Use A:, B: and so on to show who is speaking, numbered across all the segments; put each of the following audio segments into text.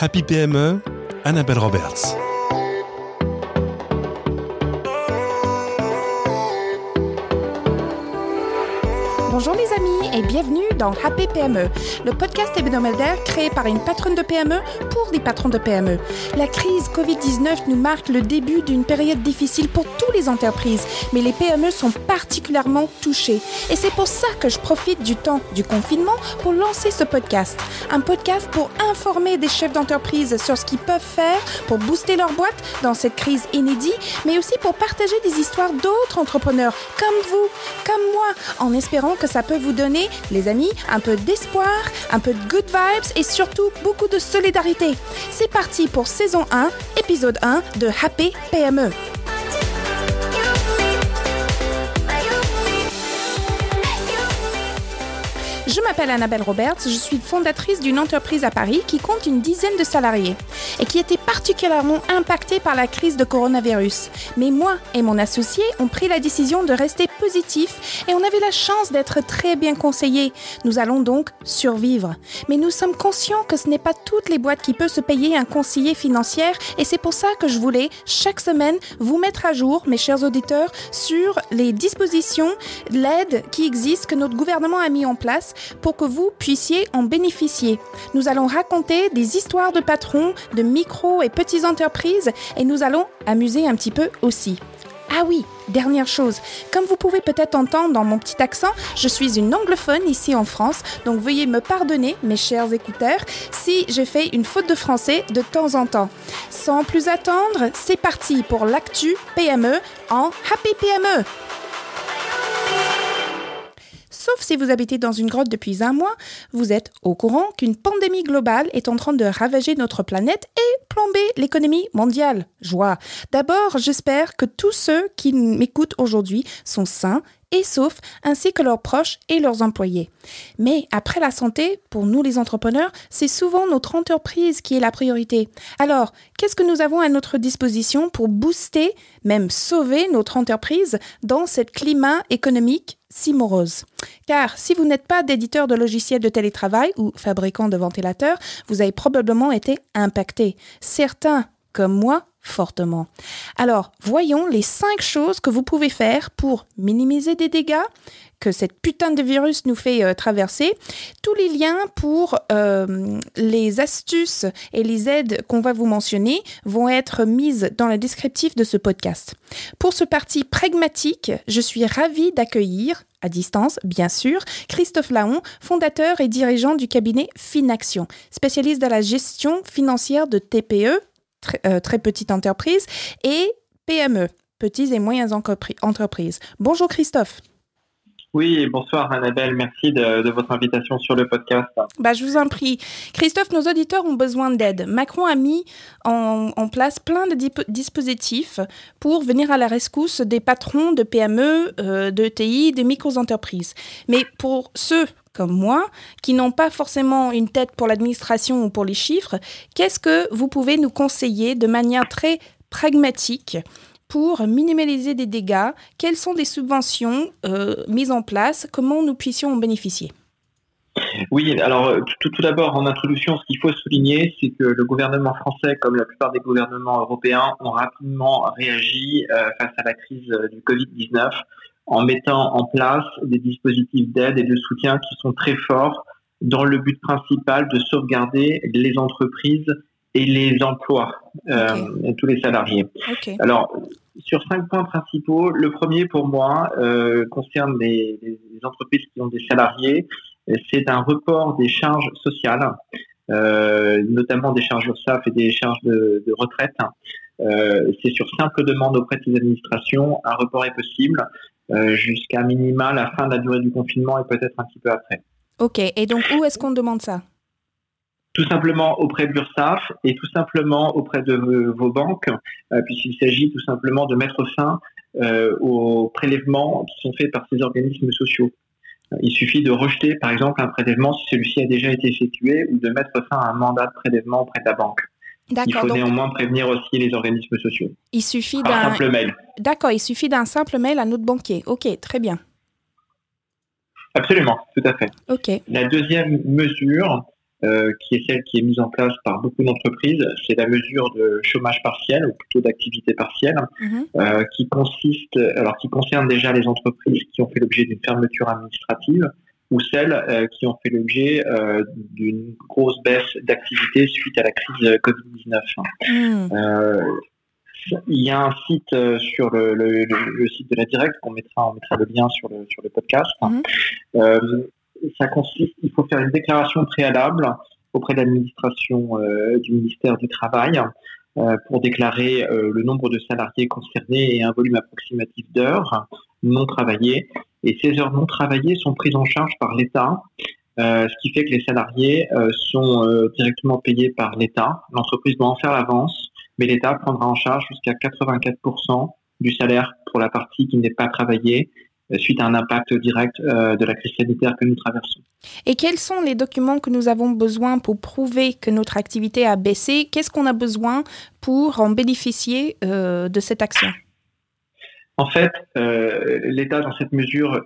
A: Happy PME, Annabelle Roberts.
B: Bonjour les amis bienvenue dans Happy PME, le podcast hebdomadaire créé par une patronne de PME pour des patrons de PME. La crise Covid-19 nous marque le début d'une période difficile pour toutes les entreprises, mais les PME sont particulièrement touchées. Et c'est pour ça que je profite du temps du confinement pour lancer ce podcast. Un podcast pour informer des chefs d'entreprise sur ce qu'ils peuvent faire pour booster leur boîte dans cette crise inédite, mais aussi pour partager des histoires d'autres entrepreneurs comme vous, comme moi, en espérant que ça peut vous donner, les amis, un peu d'espoir, un peu de good vibes et surtout beaucoup de solidarité. C'est parti pour saison 1, épisode 1 de Happy PME. Je m'appelle Annabelle Roberts, je suis fondatrice d'une entreprise à Paris qui compte une dizaine de salariés et qui était particulièrement impactée par la crise de coronavirus. Mais moi et mon associé ont pris la décision de rester positifs et on avait la chance d'être très bien conseillés. Nous allons donc survivre. Mais nous sommes conscients que ce n'est pas toutes les boîtes qui peuvent se payer un conseiller financier et c'est pour ça que je voulais chaque semaine vous mettre à jour, mes chers auditeurs, sur les dispositions, l'aide qui existe que notre gouvernement a mis en place pour que vous puissiez en bénéficier. Nous allons raconter des histoires de patrons, de micro et petites entreprises et nous allons amuser un petit peu aussi. Ah oui, dernière chose, comme vous pouvez peut-être entendre dans mon petit accent, je suis une anglophone ici en France, donc veuillez me pardonner, mes chers écouteurs, si j'ai fait une faute de français de temps en temps. Sans plus attendre, c'est parti pour l'actu PME en Happy PME. Sauf si vous habitez dans une grotte depuis un mois, vous êtes au courant qu'une pandémie globale est en train de ravager notre planète et plomber l'économie mondiale. Joie. D'abord, j'espère que tous ceux qui m'écoutent aujourd'hui sont sains et saufs, ainsi que leurs proches et leurs employés. Mais après la santé, pour nous les entrepreneurs, c'est souvent notre entreprise qui est la priorité. Alors, qu'est-ce que nous avons à notre disposition pour booster, même sauver notre entreprise dans ce climat économique si morose? Car si vous n'êtes pas d'éditeur de logiciels de télétravail ou fabricant de ventilateurs, vous avez probablement été impacté. Certains, comme moi, fortement. Alors, voyons les cinq choses que vous pouvez faire pour minimiser des dégâts que cette putain de virus nous fait euh, traverser. Tous les liens pour euh, les astuces et les aides qu'on va vous mentionner vont être mises dans le descriptif de ce podcast. Pour ce parti pragmatique, je suis ravie d'accueillir à distance, bien sûr, Christophe Laon, fondateur et dirigeant du cabinet Finaction, spécialiste dans la gestion financière de TPE, très, euh, très petites entreprises, et PME, petites et moyennes entreprises. Bonjour Christophe.
C: Oui, bonsoir Annabelle, merci de, de, votre invitation sur le podcast.
B: Bah, je vous en prie. Christophe, nos auditeurs ont besoin d'aide. Macron a mis en, en place plein de dispositifs pour venir à la rescousse des patrons de PME, euh, de TI, des micro-entreprises. Mais pour ceux comme moi, qui n'ont pas forcément une tête pour l'administration ou pour les chiffres, qu'est-ce que vous pouvez nous conseiller de manière très pragmatique pour minimaliser des dégâts? Quelles sont des subventions euh, mises en place? Comment nous puissions en bénéficier?
C: Oui, alors tout, tout d'abord en introduction, ce qu'il faut souligner, c'est que le gouvernement français, comme la plupart des gouvernements européens, ont rapidement réagi euh, face à la crise euh, du Covid-19 en mettant en place des dispositifs d'aide et de soutien qui sont très forts dans le but principal de sauvegarder les entreprises et les emplois, euh, okay. tous les salariés.
B: Okay.
C: Alors, sur cinq points principaux, le premier pour moi euh, concerne les, les, entreprises qui ont des salariés. C'est un report des charges sociales, euh, notamment des charges URSAF et des charges de, de retraite. C'est sur simple demande auprès de ces administrations, un report est possible jusqu'à minima la fin de la durée du confinement et peut-être un petit peu après.
B: Ok, et donc où est-ce qu'on demande ça?
C: Tout simplement auprès de l'URSSAF et tout simplement auprès de vos banques, euh, puisqu'il s'agit tout simplement de mettre fin euh, aux prélèvements qui sont faits par ces organismes sociaux. Il suffit de rejeter, par exemple, un prélèvement si celui-ci a déjà été effectué ou de mettre fin à un mandat de prélèvement auprès de la banque. Il faut néanmoins prévenir aussi les organismes sociaux.
B: Il suffit d'un
C: simple mail.
B: D'accord, il suffit d'un simple mail à notre banquier. Ok, très bien.
C: Absolument, tout à fait.
B: Ok.
C: La deuxième mesure, euh, qui est celle qui est mise en place par beaucoup d'entreprises, c'est la mesure de chômage partiel ou plutôt d'activité partielle, mhm. euh, qui consiste, alors qui concerne déjà les entreprises qui ont fait l'objet d'une fermeture administrative ou celles euh, qui ont fait l'objet d'une grosse baisse d'activité suite à la crise Covid-19. Mhm. il y a un site sur le, site de la Direct qu'on mettra, on mettra le lien sur le, sur le podcast. Mhm ça consiste, il faut faire une déclaration préalable auprès de l'administration euh, du ministère du Travail euh, pour déclarer euh, le nombre de salariés concernés et un volume approximatif d'heures non travaillées. Et ces heures non travaillées sont prises en charge par l'État, ce qui fait que les salariés sont directement payés par l'État. L'entreprise doit en faire l'avance, mais l'État prendra en charge jusqu'à 84% du salaire pour la partie qui n'est pas travaillée suite à un impact direct euh, de la crise sanitaire que nous traversons.
B: Et quels sont les documents que nous avons besoin pour prouver que notre activité a baissé? Qu'est-ce qu'on a besoin pour en bénéficier euh, de cette action?
C: En fait, euh, l'État, dans cette mesure,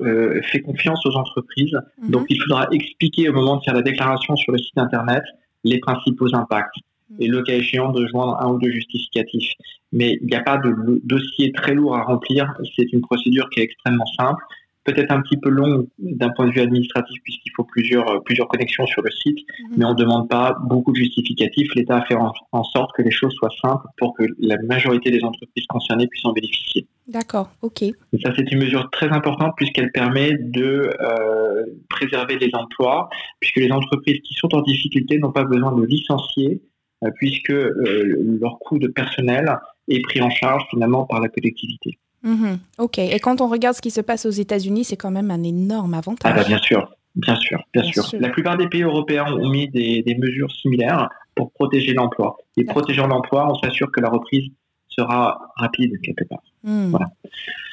C: fait confiance aux entreprises. Mhm. Donc, il faudra expliquer au moment de faire la déclaration sur le site Internet les principaux impacts et le cas échéant de joindre un ou deux justificatifs. Mais il n'y a pas de dossier très lourd à remplir. C'est une procédure qui est extrêmement simple, peut-être un petit peu longue d'un point de vue administratif puisqu'il faut plusieurs, euh, plusieurs connexions sur le site, mhm. mais on ne demande pas beaucoup de justificatifs. L'État a fait en, sorte que les choses soient simples pour que la majorité des entreprises concernées puissent en bénéficier.
B: D'accord, ok. Et
C: ça, c'est une mesure très importante puisqu'elle permet de euh, préserver les emplois, puisque les entreprises qui sont en difficulté n'ont pas besoin de licencier euh, puisque euh, leur coût de personnel est pris en charge finalement par la collectivité.
B: Mhm. ok. Et quand on regarde ce qui se passe aux États-Unis, c'est quand même un énorme avantage.
C: Ah bah bien sûr, bien sûr, bien, sûr. La plupart des pays européens ont mis des, mesures similaires pour protéger l'emploi. Et protégeant l'emploi, on s'assure que la reprise sera rapide quelque part.
B: Hmm. Voilà.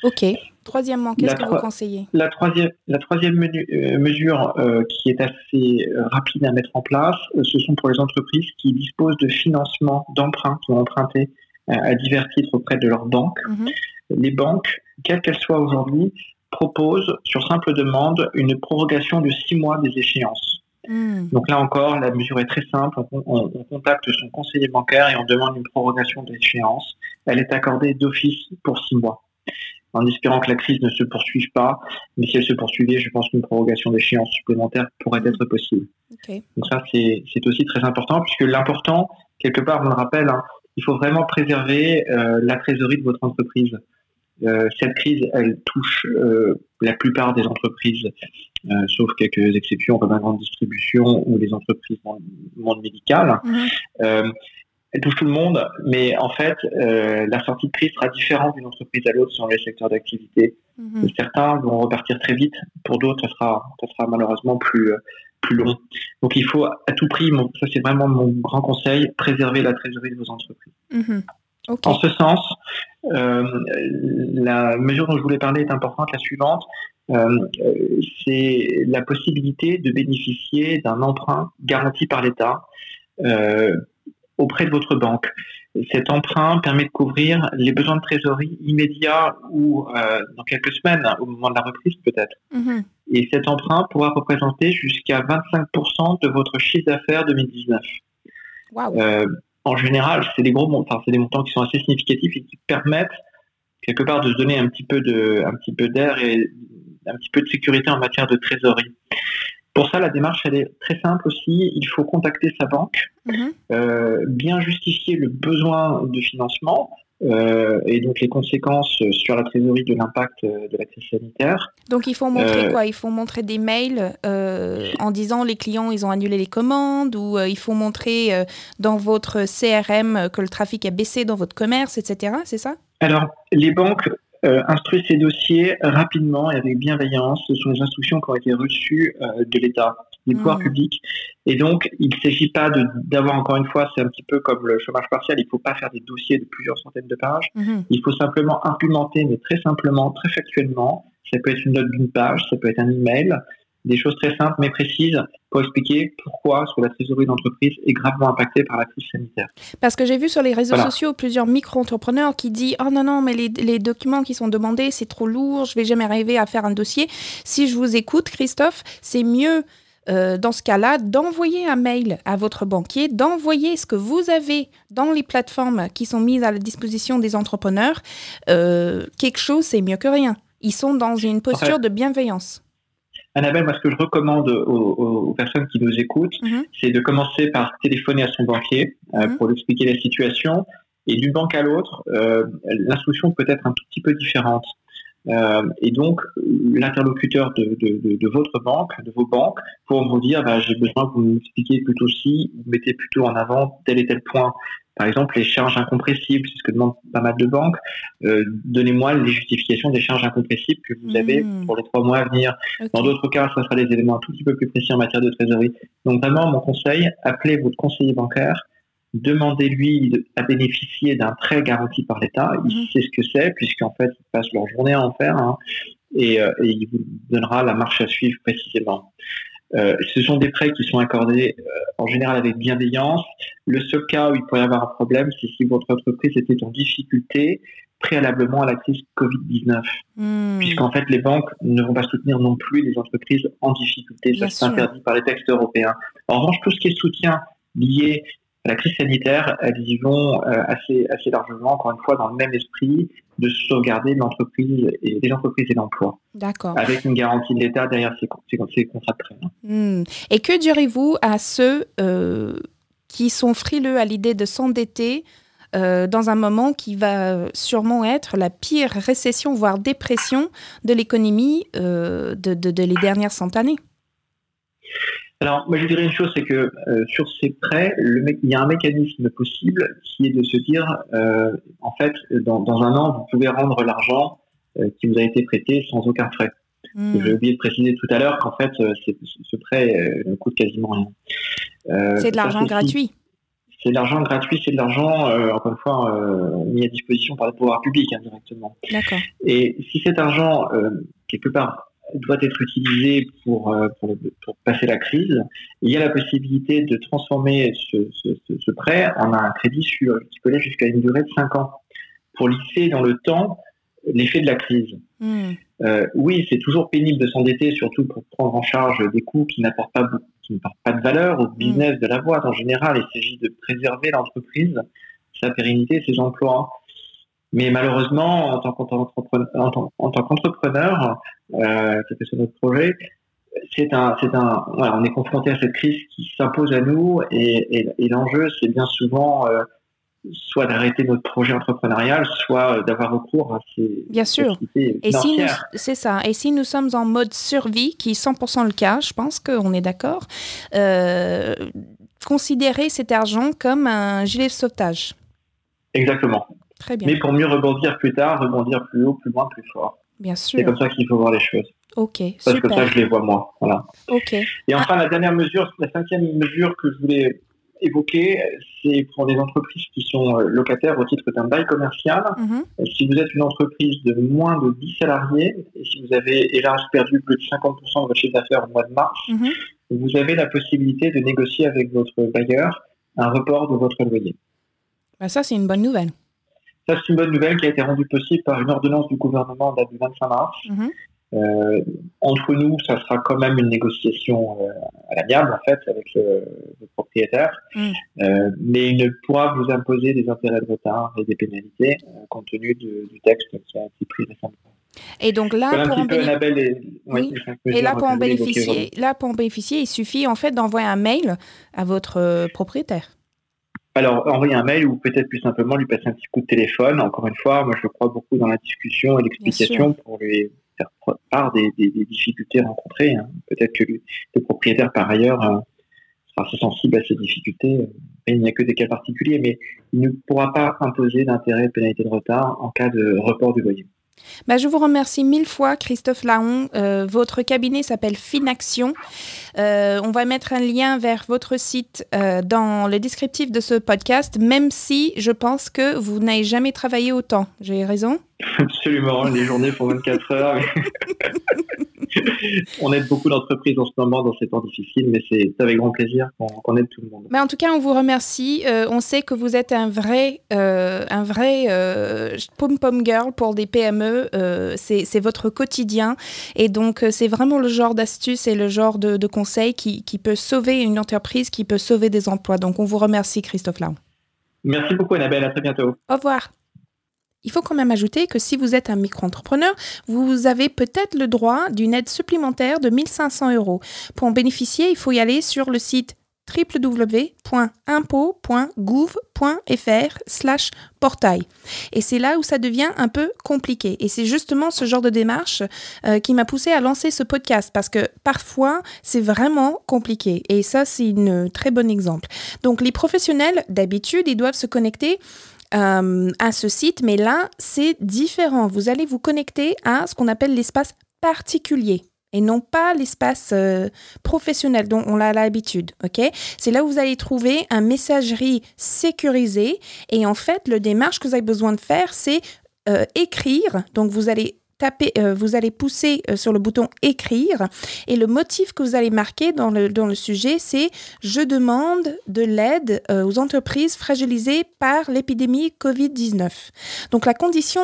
B: Ok. Troisièmement, qu'est-ce que vous conseillez?
C: La troisième, la troisième euh, mesure euh, qui est assez euh, rapide à mettre en place, ce sont pour les entreprises qui disposent de financement, d'emprunts, qui ont emprunté à divers titres auprès de leurs banques. Mhm. Les banques, quelles qu'elles soient aujourd'hui, proposent sur simple demande une prorogation de six mois des échéances. Hmm. Donc là encore, la mesure est très simple. On, on, contacte son conseiller bancaire et on demande une prorogation d'échéance. Elle est accordée d'office pour six mois en espérant que la crise ne se poursuive pas. Mais si elle se poursuivait, je pense qu'une prorogation d'échéance supplémentaire pourrait être possible. Donc ça, c'est aussi très important, puisque l'important, quelque part, on le rappelle, hein, il faut vraiment préserver euh, la trésorerie de votre entreprise. Euh, cette crise, elle touche euh, la plupart des entreprises, sauf quelques exceptions comme la grande distribution ou les entreprises dans le monde médical. Mhm elle touche tout le monde, mais en fait, euh, la sortie de crise sera différente d'une entreprise à l'autre selon les secteurs d'activité. Mhm. Certains vont repartir très vite, pour d'autres, ça sera, ça sera malheureusement plus, euh, plus long. Donc il faut à tout prix, ça c'est vraiment mon grand conseil, préserver la trésorerie de vos entreprises. Mhm. En ce sens, euh, la mesure dont je voulais parler est importante, la suivante, c'est la possibilité de bénéficier d'un emprunt garanti par l'État auprès de votre banque. Cet emprunt permet de couvrir les besoins de trésorerie immédiats ou euh, dans quelques semaines, au moment de la reprise peut-être. Mhm. Et cet emprunt pourra représenter jusqu'à 25% de votre chiffre d'affaires 2019. Euh, en général, c'est des gros montants, c'est des montants qui sont assez significatifs et qui permettent quelque part de se donner un petit peu de, un petit peu d'air et un petit peu de sécurité en matière de trésorerie. Pour ça, la démarche, elle est très simple aussi. Il faut contacter sa banque, mhm. euh, bien justifier le besoin de financement euh, et donc les conséquences sur la trésorerie de l'impact de la crise sanitaire.
B: Donc il faut montrer euh, quoi? Il faut montrer des mails en disant les clients ils ont annulé les commandes ou il faut montrer dans votre CRM que le trafic a baissé dans votre commerce, etc. C'est ça?
C: Alors les banques euh, instruire ces dossiers rapidement et avec bienveillance. Ce sont les instructions qui ont été reçues euh, de l'État, pouvoirs mmh. publics. Et donc, il ne s'agit pas d'avoir, encore une fois, c'est un petit peu comme le chômage partiel, il ne faut pas faire des dossiers de plusieurs centaines de pages. Mmh. Il faut simplement argumenter, mais très simplement, très factuellement. Ça peut être une note d'une page, ça peut être un email, des choses très simples mais précises pour expliquer pourquoi sur la trésorerie d'entreprise est gravement impactée par la crise sanitaire.
B: Parce que j'ai vu sur les réseaux sociaux plusieurs micro-entrepreneurs qui disent « Oh non, non, mais les, documents qui sont demandés, c'est trop lourd, je vais jamais arriver à faire un dossier. » Si je vous écoute, Christophe, c'est mieux euh, dans ce cas-là, d'envoyer un mail à votre banquier, d'envoyer ce que vous avez dans les plateformes qui sont mises à la disposition des entrepreneurs. Euh, quelque chose, c'est mieux que rien. Ils sont dans une posture de bienveillance.
C: Annabelle, moi, ce que je recommande aux, personnes qui nous écoutent, mhm. c'est de commencer par téléphoner à son banquier euh, mhm. pour lui expliquer la situation. Et d'une banque à l'autre, l'instruction peut être un tout petit peu différente. Euh, et donc, l'interlocuteur de, de, de, votre banque, de vos banques, pour vous dire, bah, j'ai besoin que vous m'expliquiez plutôt si, vous mettez plutôt en avant tel et tel point. Par exemple, les charges incompressibles, c'est ce que demandent pas mal de banques. Euh, Donnez-moi les justifications des charges incompressibles que vous avez hmm. pour les trois mois à venir. Dans d'autres cas, ce sera des éléments un tout petit peu plus précis en matière de trésorerie. Donc vraiment, mon conseil, appelez votre conseiller bancaire demandez-lui à bénéficier d'un prêt garanti par l'État. Il mhm. sait ce que c'est, puisqu'en fait, ils passent leur journée à en faire, hein, et, euh, et, il vous donnera la marche à suivre précisément. Euh, ce sont des prêts qui sont accordés euh, en général avec bienveillance. Le seul cas où il pourrait y avoir un problème, c'est si votre entreprise était en difficulté préalablement à la crise Covid-19. Hmm. Puisqu'en fait, les banques ne vont pas soutenir non plus les entreprises en difficulté. Ça, c'est interdit par les textes européens. En revanche, tout ce qui est soutien lié la crise sanitaire, elles y vont euh, assez, assez largement, encore une fois, dans le même esprit de sauvegarder l'entreprise et les entreprises et l'emploi.
B: D'accord.
C: Avec une garantie de l'État derrière ces, ces, contrats de prêt. Hein.
B: Hmm. Et que direz-vous à ceux euh, qui sont frileux à l'idée de s'endetter euh, dans un moment qui va sûrement être la pire récession, voire dépression de l'économie de, de, de les dernières cent années?
C: Alors, moi, je dirais une chose, c'est que euh, sur ces prêts, le il y a un mécanisme possible qui est de se dire, euh, en fait, dans, dans, un an, vous pouvez rendre l'argent euh, qui vous a été prêté sans aucun frais. Hmm. J'ai oublié de préciser tout à l'heure qu'en fait, ce prêt ne coûte quasiment
B: rien. c'est de l'argent gratuit.
C: C'est de l'argent gratuit, c'est de l'argent, encore une fois, mis à disposition par les pouvoirs publics indirectement.
B: D'accord.
C: Et si cet argent, quelque part, doit être utilisé pour, euh, pour, pour, passer la crise. Il y a la possibilité de transformer ce, ce, ce prêt en un crédit sur, qui peut aller jusqu'à une durée de 5 ans pour lisser dans le temps l'effet de la crise. Hmm. Euh, oui, c'est toujours pénible de s'endetter, surtout pour prendre en charge des coûts qui n'apportent pas, qui n'apportent pas de valeur au hmm. business de la boîte. En général, il s'agit de préserver l'entreprise, sa pérennité, ses emplois. Mais malheureusement, en tant qu'entrepreneur, en tant, qu'entrepreneur, euh, sur notre projet, c'est un, c'est un, voilà, on est confronté à cette crise qui s'impose à nous et, et, et l'enjeu, c'est bien souvent euh, soit d'arrêter notre projet entrepreneurial, soit d'avoir recours à ces
B: Bien sûr. Et si c'est ça. Et si nous sommes en mode survie, qui est 100% le cas, je pense qu'on est d'accord, euh, considérer cet argent comme un gilet de sauvetage.
C: Exactement. Mais pour mieux rebondir plus tard, rebondir plus haut, plus loin, plus fort.
B: Bien sûr.
C: C'est comme ça qu'il faut voir les choses.
B: Ok,
C: Parce que ça, je les vois moi. Voilà.
B: Ok.
C: Et enfin, la dernière mesure, la cinquième mesure que je voulais évoquer, c'est pour les entreprises qui sont euh, locataires au titre d'un bail commercial. Mhm. Si vous êtes une entreprise de moins de 10 salariés, et si vous avez, hélas, perdu plus de 50% de votre chiffre d'affaires au mois de mars, mhm. vous avez la possibilité de négocier avec votre bailleur un report de votre loyer.
B: Bah ça, c'est une bonne nouvelle.
C: Ça, c'est une bonne nouvelle qui a été rendue possible par une ordonnance du gouvernement date du 25 mars. Mhm. Euh, entre nous, ça sera quand même une négociation euh, à l'amiable, en fait, avec le, propriétaire. Mhm. Euh, mais il ne pourra vous imposer des intérêts de retard et des pénalités compte tenu du texte qui a été pris récemment.
B: Et donc là, pour en, et là, pour en bénéficier, là, pour en bénéficier, il suffit en fait d'envoyer un mail à votre propriétaire.
C: Alors, envoyer un mail ou peut-être plus simplement lui passer un petit coup de téléphone. Encore une fois, moi, je crois beaucoup dans la discussion et l'explication pour lui faire part des, difficultés rencontrées. Hein. Peut-être que le, propriétaire, par ailleurs, euh, sera assez sensible à ces difficultés. il n'y a que des cas particuliers, mais il ne pourra pas imposer d'intérêt et pénalité de retard en cas de report du loyer.
B: Bah, je vous remercie mille fois, Christophe Laon. Euh, votre cabinet s'appelle Finaction. Euh, on va mettre un lien vers votre site euh, dans le descriptif de ce podcast, même si je pense que vous n'avez jamais travaillé autant. J'ai raison?
C: Absolument, les journées font 24 heures. on aide beaucoup d'entreprises en ce moment dans ces temps difficiles, mais c'est avec grand plaisir qu'on aide tout le monde.
B: Mais en tout cas, on vous remercie. Euh, on sait que vous êtes un vrai, euh, un vrai euh, pom-pom girl pour des PME. c'est votre quotidien. Et donc, c'est vraiment le genre d'astuce et le genre de, de conseil qui, qui, peut sauver une entreprise, qui peut sauver des emplois. Donc, on vous remercie, Christophe Laon.
C: Merci beaucoup, Annabelle. À très bientôt.
B: Au revoir. Il faut quand même ajouter que si vous êtes un micro-entrepreneur, vous avez peut-être le droit d'une aide supplémentaire de 1500 euros. Pour en bénéficier, il faut y aller sur le site www.impôt.gouv.fr portail. Et c'est là où ça devient un peu compliqué. Et c'est justement ce genre de démarche euh, qui m'a poussé à lancer ce podcast parce que parfois, c'est vraiment compliqué. Et ça, c'est un très bon exemple. Donc, les professionnels, d'habitude, ils doivent se connecter euh, à ce site, mais là, c'est différent. Vous allez vous connecter à ce qu'on appelle l'espace particulier et non pas l'espace euh, professionnel dont on a l'habitude. Ok, c'est là où vous allez trouver un messagerie sécurisée et en fait, le démarche que vous avez besoin de faire, c'est euh, écrire. Donc, vous allez euh, vous allez pousser euh, sur le bouton écrire et le motif que vous allez marquer dans le, dans le sujet, c'est je demande de l'aide euh, aux entreprises fragilisées par l'épidémie Covid-19. Donc la condition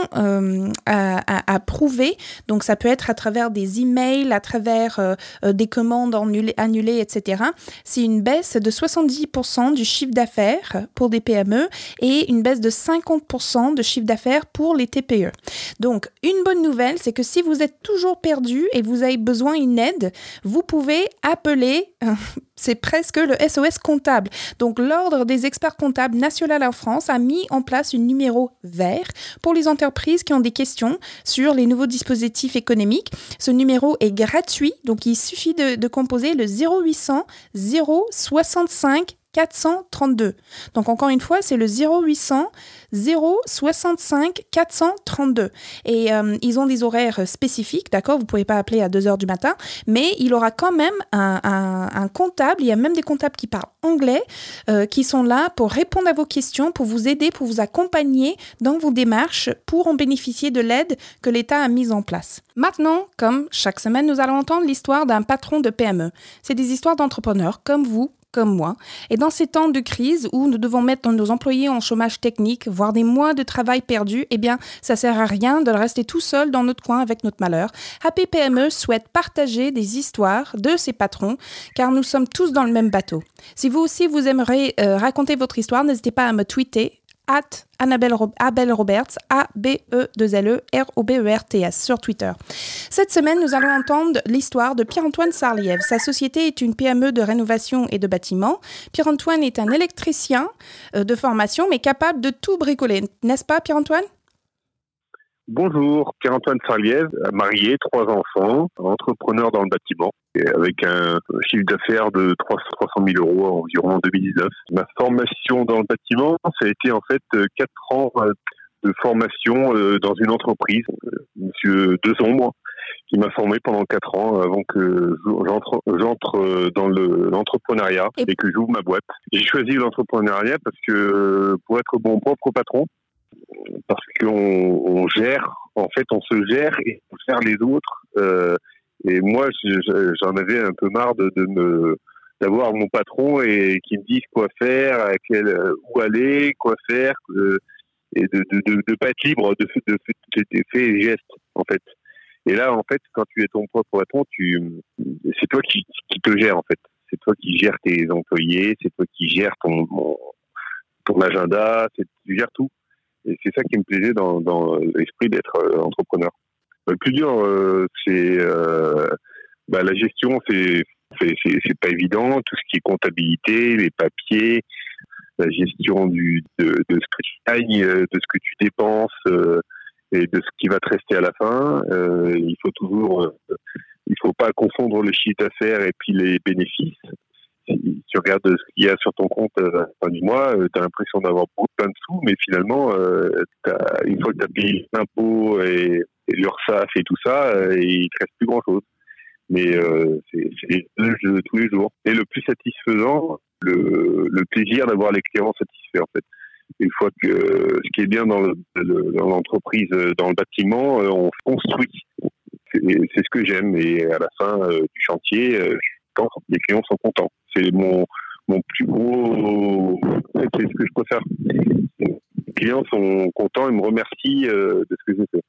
B: à, à, prouver, donc ça peut être à travers des emails, à travers des commandes annulées, etc. C'est une baisse de 70% du chiffre d'affaires pour des PME et une baisse de 50% de chiffre d'affaires pour les TPE. Donc une bonne c'est que si vous êtes toujours perdu et vous avez besoin d'une aide, vous pouvez appeler, c'est presque le SOS comptable. Donc l'Ordre des experts comptables national en France a mis en place un numéro vert pour les entreprises qui ont des questions sur les nouveaux dispositifs économiques. Ce numéro est gratuit, donc il suffit de, de composer le 0800 065 432. Donc encore une fois, c'est le 0800 065 432. Et euh, ils ont des horaires spécifiques, d'accord? Vous ne pouvez pas appeler à 2 heures du matin, mais il aura quand même un, comptable, il y a même des comptables qui parlent anglais, euh, qui sont là pour répondre à vos questions, pour vous aider, pour vous accompagner dans vos démarches, pour en bénéficier de l'aide que l'État a mise en place. Maintenant, comme chaque semaine, nous allons entendre l'histoire d'un patron de PME. C'est des histoires d'entrepreneurs comme vous, moi. Et dans ces temps de crise où nous devons mettre nos employés en chômage technique, voire des mois de travail perdus, eh bien, ça sert à rien de rester tout seul dans notre coin avec notre malheur. Happy PME souhaite partager des histoires de ses patrons, car nous sommes tous dans le même bateau. Si vous aussi vous aimeriez euh, raconter votre histoire, n'hésitez pas à me tweeter at Annabelle Abel Roberts, A-B-E-2-L-E-R-O-B-E-R-T-S sur Twitter. Cette semaine, nous allons entendre l'histoire de Pierre-Antoine Sarliève. Sa société est une PME de rénovation et de bâtiment. Pierre-Antoine est un électricien euh, de formation, mais capable de tout bricoler. N'est-ce pas, Pierre-Antoine?
D: Bonjour, Pierre-Antoine Sarliève, marié, trois enfants, entrepreneur dans le bâtiment, avec un chiffre d'affaires de 300 000 euros environ en 2019. Ma formation dans le bâtiment, ça a été en fait quatre ans de formation euh, dans une entreprise, Monsieur Desombres, qui m'a formé pendant quatre ans avant que j'entre dans l'entrepreneuriat et que j'ouvre ma boîte. J'ai choisi l'entrepreneuriat parce que pour être mon propre patron, parce qu'on gère, en fait, on se gère et on gère les autres. Euh, et moi, j'en avais un peu marre de, me d'avoir mon patron et qui me dise quoi faire, à quel, où aller, quoi faire, euh, et de ne de, pas être libre de, de, de, faits et gestes, en fait. Et là, en fait, quand tu es ton propre patron, tu, c'est toi qui, qui te gères, en fait. C'est toi qui gères tes employés, c'est toi qui gères ton, ton agenda, tu gères tout. Et c'est ça qui me plaisait dans, l'esprit d'être euh, entrepreneur. Le plus dur, euh, c'est euh, bah, la gestion, c'est c'est pas évident. Tout ce qui est comptabilité, les papiers, la gestion de, ce que tu gagnes, de ce que tu dépenses et de ce qui va te rester à la fin. il faut toujours, il faut pas confondre le chiffre d'affaires et puis les bénéfices si tu regardes ce qu'il y a sur ton compte euh, à la fin du mois, euh, tu as l'impression d'avoir beaucoup plein de sous, mais finalement, euh, une fois que tu as payé l'impôt et, et l'URSSAF et tout ça, il te reste plus grand-chose. Mais c'est les de tous les jours. Et le plus satisfaisant, le, le plaisir d'avoir les clients satisfaits, en fait. une fois que ce qui est bien dans l'entreprise, dans le bâtiment, on construit. C'est ce que j'aime. Et à la fin du chantier, les clients sont contents. C'est mon mon plus gros, c'est ce que je préfère. Les clients sont contents et me remercient de ce que j'ai fait.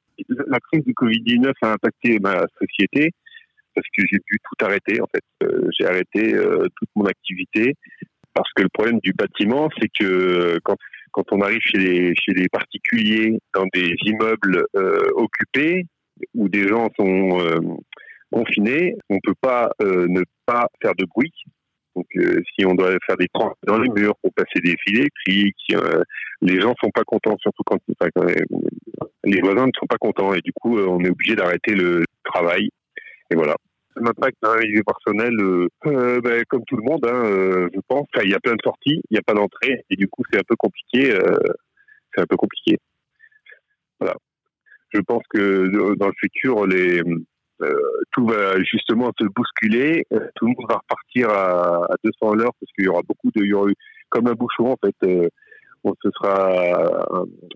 D: La crise du Covid-19 a impacté ma société parce que j'ai dû tout arrêter en fait. Euh, j'ai arrêté euh, toute mon activité parce que le problème du bâtiment, c'est que quand, quand on arrive chez les, chez les particuliers dans des immeubles euh, occupés où des gens sont confinés, on peut pas ne pas faire de bruit. Donc, si on doit faire des trans dans les murs pour passer des filets électriques, les gens sont pas contents, surtout quand, quand les voisins ne sont pas contents et du coup, on est obligé d'arrêter le travail. Et voilà m'impacte dans la vie personnelle, euh, euh, ben, comme tout le monde, hein, euh, je pense. il y a plein de sorties, il n'y a pas d'entrée, et du coup, c'est un peu compliqué. c'est un peu compliqué. Voilà. Je pense que dans le futur, les, tout va justement se bousculer. Tout le monde va repartir à, 200 à l'heure parce qu'il y aura beaucoup de, il y aura eu, comme un bouchon en fait. on se sera,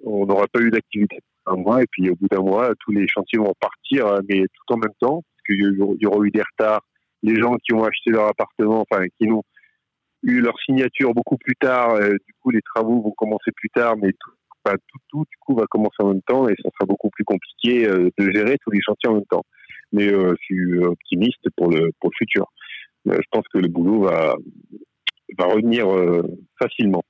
D: on n'aura pas eu d'activité un mois et puis au bout d'un mois, tous les chantiers vont partir, mais tout en même temps qu'il y aura eu des retards. Les gens qui ont acheté leur appartement, enfin, qui ont eu leur signature beaucoup plus tard, euh, du coup, les travaux vont commencer plus tard, mais tout, tout, tout, du coup, va commencer en même temps et ça sera beaucoup plus compliqué euh, de gérer tous les chantiers en même temps. Mais euh, je suis optimiste pour le, pour le futur. je pense que le boulot va, va revenir facilement.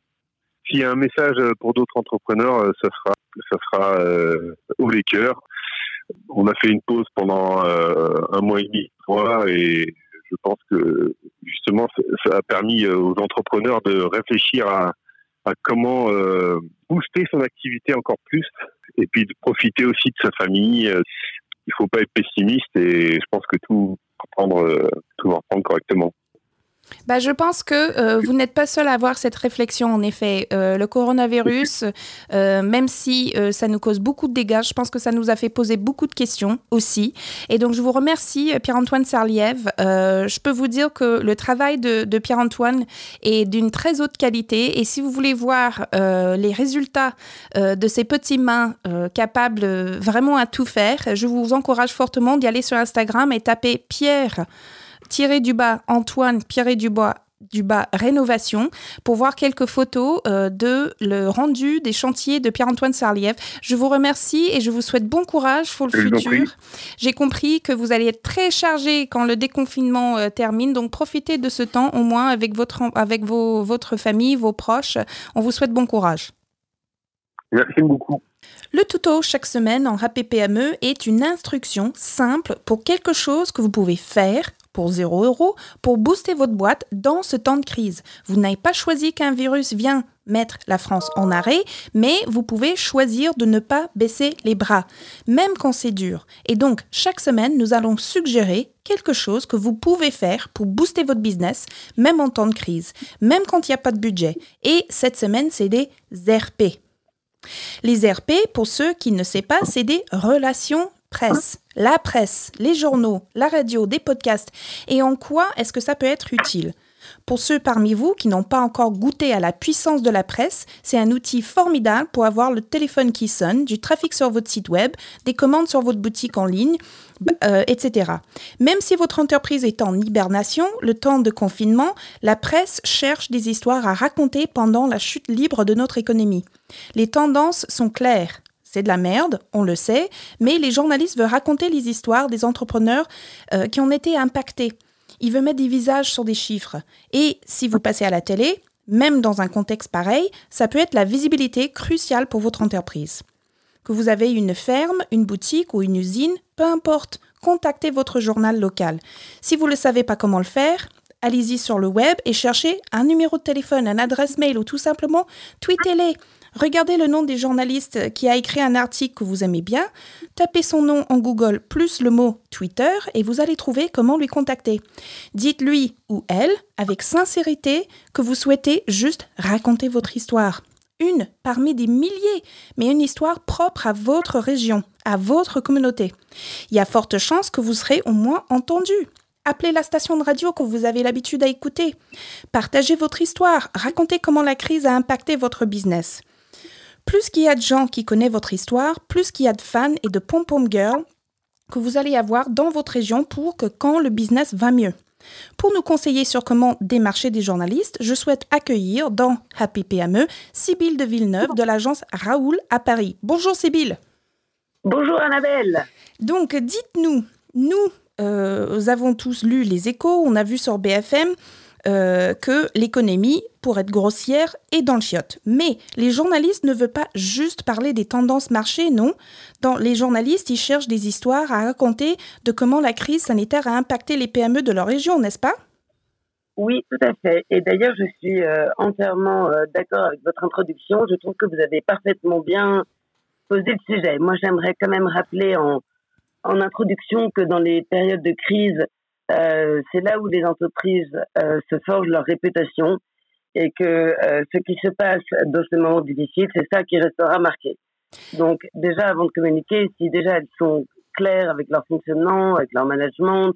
D: S'il y a un message pour d'autres entrepreneurs, ça sera, ça sera au les cœurs on a fait une pause pendant euh, un mois et demi, et je pense que justement ça a permis euh, aux entrepreneurs de réfléchir à, comment euh, booster son activité encore plus et puis de profiter aussi de sa famille. Il faut pas être pessimiste et je pense que tout va tout va reprendre correctement.
B: Bah, je pense que euh, vous n'êtes pas seul à avoir cette réflexion, en effet. Euh, le coronavirus, euh, même si ça nous cause beaucoup de dégâts, je pense que ça nous a fait poser beaucoup de questions aussi. Et donc, je vous remercie, Pierre-Antoine Sarliève. je peux vous dire que le travail de, de Pierre-Antoine est d'une très haute qualité. Et si vous voulez voir les résultats de ces petits mains capables vraiment à tout faire, je vous encourage fortement d'y aller sur Instagram et taper Pierre tiré du bas Antoine Pierre du bois du bas rénovation pour voir quelques photos euh, de le rendu des chantiers de Pierre-Antoine Sarliève. Je vous remercie et je vous souhaite bon courage pour le futur. J'ai compris que vous allez être très chargé quand le déconfinement euh, termine, donc profitez de ce temps au moins avec votre avec vos, votre famille, vos proches. On vous souhaite bon courage.
D: Merci beaucoup.
B: Le tuto chaque semaine en RAPPME est une instruction simple pour quelque chose que vous pouvez faire pour 0 euros pour booster votre boîte dans ce temps de crise. Vous n'avez pas choisi qu'un virus vient mettre la France en arrêt, mais vous pouvez choisir de ne pas baisser les bras, même quand c'est dur. Et donc, chaque semaine, nous allons suggérer quelque chose que vous pouvez faire pour booster votre business, même en temps de crise, même quand il n'y a pas de budget. Et cette semaine, c'est des RP. Les RP, pour ceux qui ne savent pas, c'est des relations presse, la presse, les journaux, la radio, des podcasts, et en quoi est-ce que ça peut être utile? Pour ceux parmi vous qui n'ont pas encore goûté à la puissance de la presse, c'est un outil formidable pour avoir le téléphone qui sonne, du trafic sur votre site web, des commandes sur votre boutique en ligne, euh, etc. Même si votre entreprise est en hibernation, le temps de confinement, la presse cherche des histoires à raconter pendant la chute libre de notre économie. Les tendances sont claires. C'est de la merde, on le sait, mais les journalistes veulent raconter les histoires des entrepreneurs euh, qui ont été impactés. Ils veulent mettre des visages sur des chiffres. Et si vous passez à la télé, même dans un contexte pareil, ça peut être la visibilité cruciale pour votre entreprise. Que vous avez une ferme, une boutique ou une usine, peu importe, contactez votre journal local. Si vous ne savez pas comment le faire, allez-y sur le web et cherchez un numéro de téléphone, une adresse mail ou tout simplement tweetez-les. Regardez le nom des journalistes qui a écrit un article que vous aimez bien, tapez son nom en Google plus le mot Twitter et vous allez trouver comment lui contacter. Dites-lui ou elle, avec sincérité, que vous souhaitez juste raconter votre histoire. Une parmi des milliers, mais une histoire propre à votre région, à votre communauté. Il y a forte chance que vous serez au moins entendu. Appelez la station de radio que vous avez l'habitude à écouter. Partagez votre histoire, racontez comment la crise a impacté votre business. Plus qu'il y a de gens qui connaissent votre histoire, plus qu'il y a de fans et de pom-pom girls que vous allez avoir dans votre région pour que quand le business va mieux. Pour nous conseiller sur comment démarcher des journalistes, je souhaite accueillir dans Happy PME Sybille de Villeneuve de l'agence Raoul à Paris. Bonjour Sybille.
E: Bonjour Annabelle.
B: Donc dites-nous, nous euh, avons tous lu les échos, on a vu sur BFM euh, que l'économie, pour être grossière, est dans le chiotte. Mais les journalistes ne veulent pas juste parler des tendances marché, non. Les journalistes, ils cherchent des histoires à raconter de comment la crise sanitaire a impacté les PME de leur région, n'est-ce pas?
E: Oui, tout à fait. Et d'ailleurs, je suis euh, entièrement euh, d'accord avec votre introduction. Je trouve que vous avez parfaitement bien posé le sujet. Moi, j'aimerais quand même rappeler en introduction que dans les périodes de crise, euh, c'est là où les entreprises euh, se forgent leur réputation et que euh, ce qui se passe dans ce moment difficile, c'est ça qui restera marqué. Donc déjà, avant de communiquer, si déjà elles sont claires avec leur fonctionnement, avec leur management,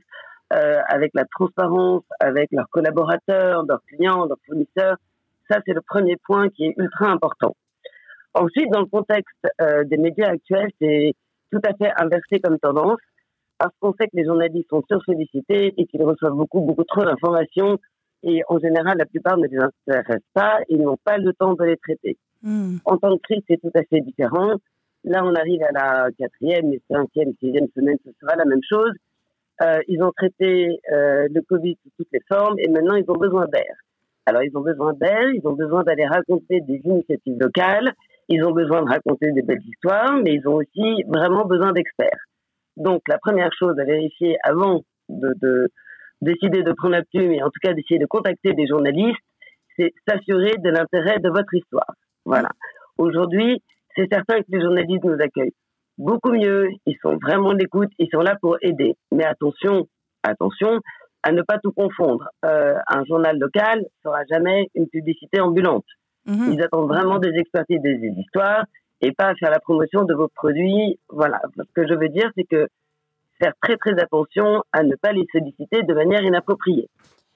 E: avec la transparence, avec leurs collaborateurs, leurs clients, leurs fournisseurs, ça c'est le premier point qui est ultra important. Ensuite, dans le contexte des médias actuels, c'est tout à fait inversé comme tendance parce qu'on sait que les journalistes sont sursollicités et qu'ils reçoivent beaucoup, beaucoup trop d'informations. Et en général, la plupart ne les intéressent pas et n'ont pas le temps de les traiter. Hmm. En temps de crise, c'est tout à fait différent. Là, on arrive à la quatrième, cinquième, sixième semaine, ce sera la même chose. Euh, ils ont traité euh, le Covid sous toutes les formes et maintenant, ils ont besoin d'air. Alors, ils ont besoin d'air, ils ont besoin d'aller raconter des initiatives locales, ils ont besoin de raconter des belles histoires, mais ils ont aussi vraiment besoin d'experts. Donc, la première chose à vérifier avant de, de décider de prendre la plume et en tout cas d'essayer de contacter des journalistes, c'est s'assurer de l'intérêt de votre histoire. Voilà. Aujourd'hui, c'est certain que les journalistes nous accueillent beaucoup mieux. Ils sont vraiment d'écoute. Ils sont là pour aider. Mais attention, attention à ne pas tout confondre. Euh, un journal local ne sera jamais une publicité ambulante. Mhm. Ils attendent vraiment des expertises, des histoires et pas à faire la promotion de vos produits. Voilà. Ce que je veux dire, c'est que faire très très attention à ne pas les solliciter de manière inappropriée.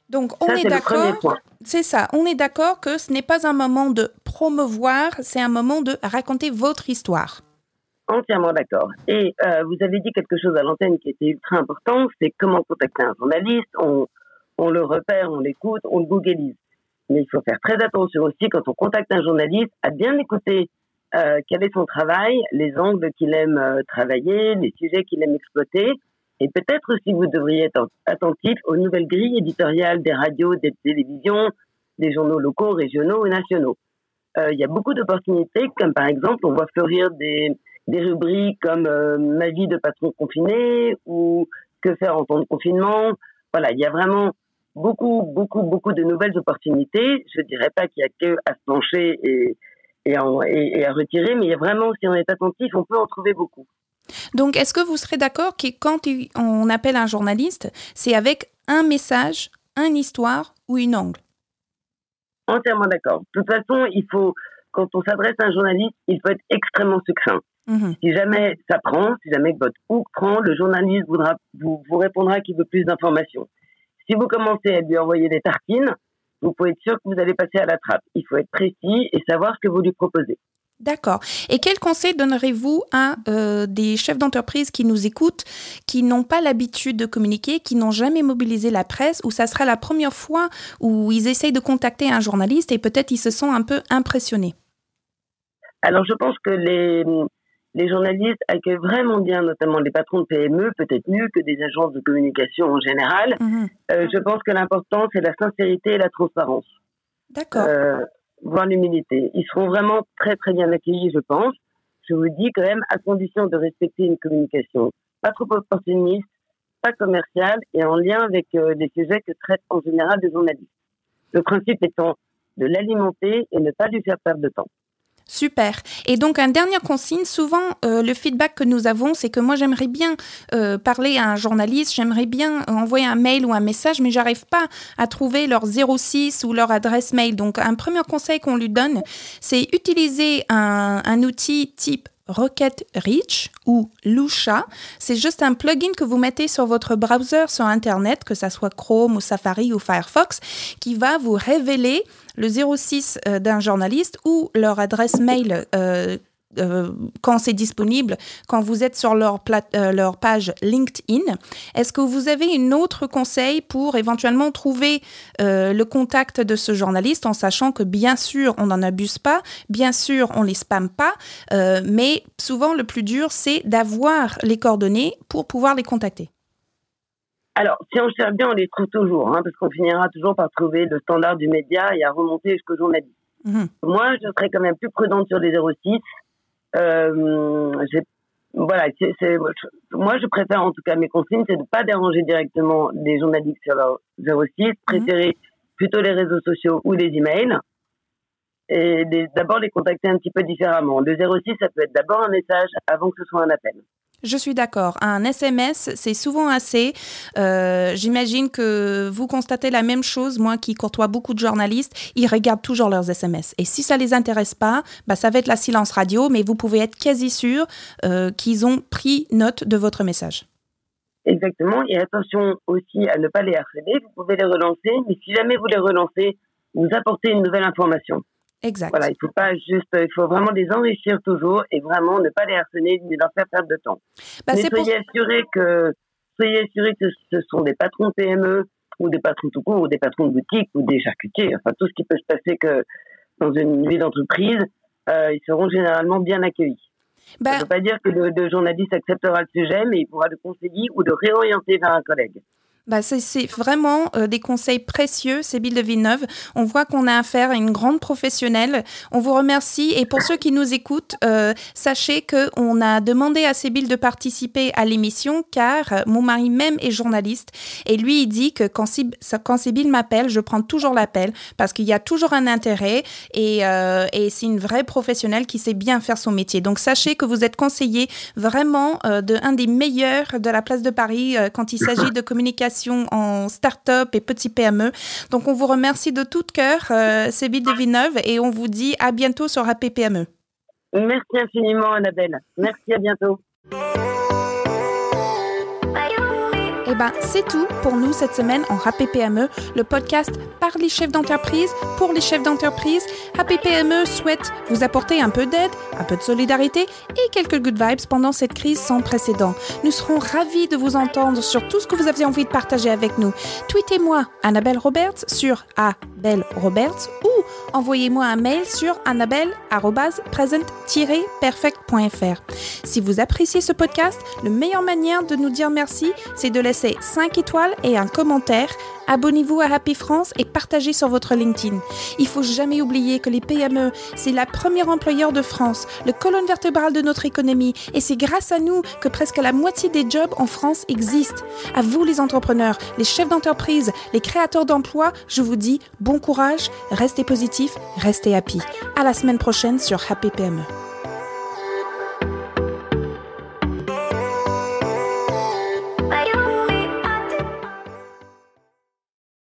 B: Donc on est, d'accord, c'est ça, on est d'accord que ce n'est pas un moment de promouvoir, c'est un moment de raconter votre histoire.
E: Entièrement d'accord. Et euh, vous avez dit quelque chose à l'antenne qui était ultra important, c'est comment contacter un journaliste, on, on le repère, on l'écoute, on le googlise. Mais il faut faire très attention aussi quand on contacte un journaliste à bien écouter euh, quel est son travail, les angles qu'il aime euh, travailler, les sujets qu'il aime exploiter. Et peut-être aussi vous devriez être attentif aux nouvelles grilles éditoriales des radios, des télévisions, des journaux locaux, régionaux et nationaux. Euh, il y a beaucoup d'opportunités, comme par exemple, on voit fleurir des, des rubriques comme Ma vie de patron confiné ou Que faire en temps de confinement. Voilà, il y a vraiment beaucoup, beaucoup, beaucoup de nouvelles opportunités. Je dirais pas qu'il y a que à se pencher et, et, à retirer, mais vraiment, si on est attentif, on peut en trouver beaucoup.
B: Donc, est-ce que vous serez d'accord que quand on appelle un journaliste, c'est avec un message, une histoire ou une angle?
E: Entièrement d'accord. De toute façon, il faut, quand on s'adresse à un journaliste, il faut être extrêmement succinct. Mhm. Si jamais ça prend, si jamais votre hook prend, le journaliste voudra, vous, vous répondra qu'il veut plus d'informations. Si vous commencez à lui envoyer des tartines, vous pouvez être sûr que vous allez passer à la trappe. Il faut être précis et savoir ce que vous lui proposez.
B: D'accord. Et quel conseil donnerez-vous à euh, des chefs d'entreprise qui nous écoutent, qui n'ont pas l'habitude de communiquer, qui n'ont jamais mobilisé la presse, ou ça sera la première fois où ils essayent de contacter un journaliste et peut-être ils se sont un peu impressionnés?
E: Alors je pense que les, les journalistes accueillent vraiment bien, notamment les patrons de PME, peut-être mieux que des agences de communication en général. Mhm. Euh, je pense que l'important, c'est la sincérité et la transparence.
B: D'accord. Euh,
E: voire l'humilité. Ils seront vraiment très, très bien accueillis, je pense. Je vous dis quand même, à condition de respecter une communication pas trop opportuniste, pas commerciale et en lien avec euh, les sujets que traitent en général des journalistes. Le principe étant de l'alimenter et ne pas lui faire perdre de temps.
B: Super. Et donc, un dernier consigne, souvent, euh, le feedback que nous avons, c'est que moi, j'aimerais bien euh, parler à un journaliste, j'aimerais bien envoyer un mail ou un message, mais j'arrive pas à trouver leur 06 ou leur adresse mail. Donc, un premier conseil qu'on lui donne, c'est utiliser un outil type Rocket Reach ou Lusha. C'est juste un plugin que vous mettez sur votre browser sur Internet, que ça soit Chrome ou Safari ou Firefox, qui va vous révéler le 06 euh, d'un journaliste ou leur adresse mail euh, euh, quand c'est disponible, quand vous êtes sur leur, euh, leur page LinkedIn. Est-ce que vous avez un autre conseil pour éventuellement trouver euh, le contact de ce journaliste en sachant que bien sûr on n'en abuse pas, bien sûr on les spamme pas, mais souvent le plus dur c'est d'avoir les coordonnées pour pouvoir les contacter?
E: Alors, si on cherche bien, on les trouve toujours, hein, parce qu'on finira toujours par trouver le standard du média et à remonter jusqu'au journaliste. Mmh. Moi, je serais quand même plus prudente sur les 06 euh, voilà, c'est, moi je préfère en tout cas mes consignes, c'est de pas déranger directement les journalistes sur leur 06, mhm. préférer plutôt les réseaux sociaux ou les emails et d'abord les contacter un petit peu différemment. Le 06, ça peut être d'abord un message avant que ce soit un appel.
B: Je suis d'accord. Un SMS, c'est souvent assez. Euh, j'imagine que vous constatez la même chose. Moi qui côtoie beaucoup de journalistes, ils regardent toujours leurs SMS. Et si ça les intéresse pas, bah, ça va être la silence radio, mais vous pouvez être quasi sûr euh, qu'ils ont pris note de votre message.
E: Exactement. Et attention aussi à ne pas les harceler. Vous pouvez les relancer, mais si jamais vous les relancez, vous apportez une nouvelle information.
B: Exact.
E: Voilà, il faut pas juste, il faut vraiment les enrichir toujours et vraiment ne pas les harceler ni leur faire perdre de temps. Bah, Mais soyez assurés que, soyez assurés que ce sont des patrons PME ou des patrons tout court ou des patrons de boutique ou des charcutiers, enfin tout ce qui peut se passer que dans une vie d'entreprise, euh, ils seront généralement bien accueillis. Bah, Ça ne veut pas dire que le, le, journaliste acceptera le sujet, mais il pourra le conseiller ou le réorienter vers un collègue.
B: Bah c'est vraiment euh, des conseils précieux, Sébille de Villeneuve. On voit qu'on a affaire à une grande professionnelle. On vous remercie. Et pour ceux qui nous écoutent, euh, sachez qu'on a demandé à Sébille de participer à l'émission car euh, mon mari même est journaliste. Et lui, il dit que quand, quand Sébille m'appelle, je prends toujours l'appel parce qu'il y a toujours un intérêt et, et c'est une vraie professionnelle qui sait bien faire son métier. Donc sachez que vous êtes conseillé vraiment de un des meilleurs de la place de Paris quand il s'agit de communication en start-up et petits PME. Donc, on vous remercie de tout cœur, euh, Sébille Villeneuve, et on vous dit à bientôt sur APPME.
E: Merci infiniment, Annabelle. Merci, à bientôt.
B: Eh ben, c'est tout pour nous cette semaine en Happy PME, le podcast par les chefs d'entreprise, pour les chefs d'entreprise. Happy PME souhaite vous apporter un peu d'aide, un peu de solidarité et quelques good vibes pendant cette crise sans précédent. Nous serons ravis de vous entendre sur tout ce que vous avez envie de partager avec nous. Tweetez-moi Annabelle Roberts sur Abel Roberts ou envoyez-moi un mail sur annabelle-present-perfect.fr. Si vous appréciez ce podcast, la meilleure manière de nous dire merci, c'est de laisser c'est 5 étoiles et un commentaire. Abonnez-vous à Happy France et partagez sur votre LinkedIn. Il faut jamais oublier que les PME, c'est la première employeur de France, le colonne vertébrale de notre économie et c'est grâce à nous que presque la moitié des jobs en France existent. À vous les entrepreneurs, les chefs d'entreprise, les créateurs d'emplois, je vous dis bon courage, restez positifs, restez happy. À la semaine prochaine sur Happy PME.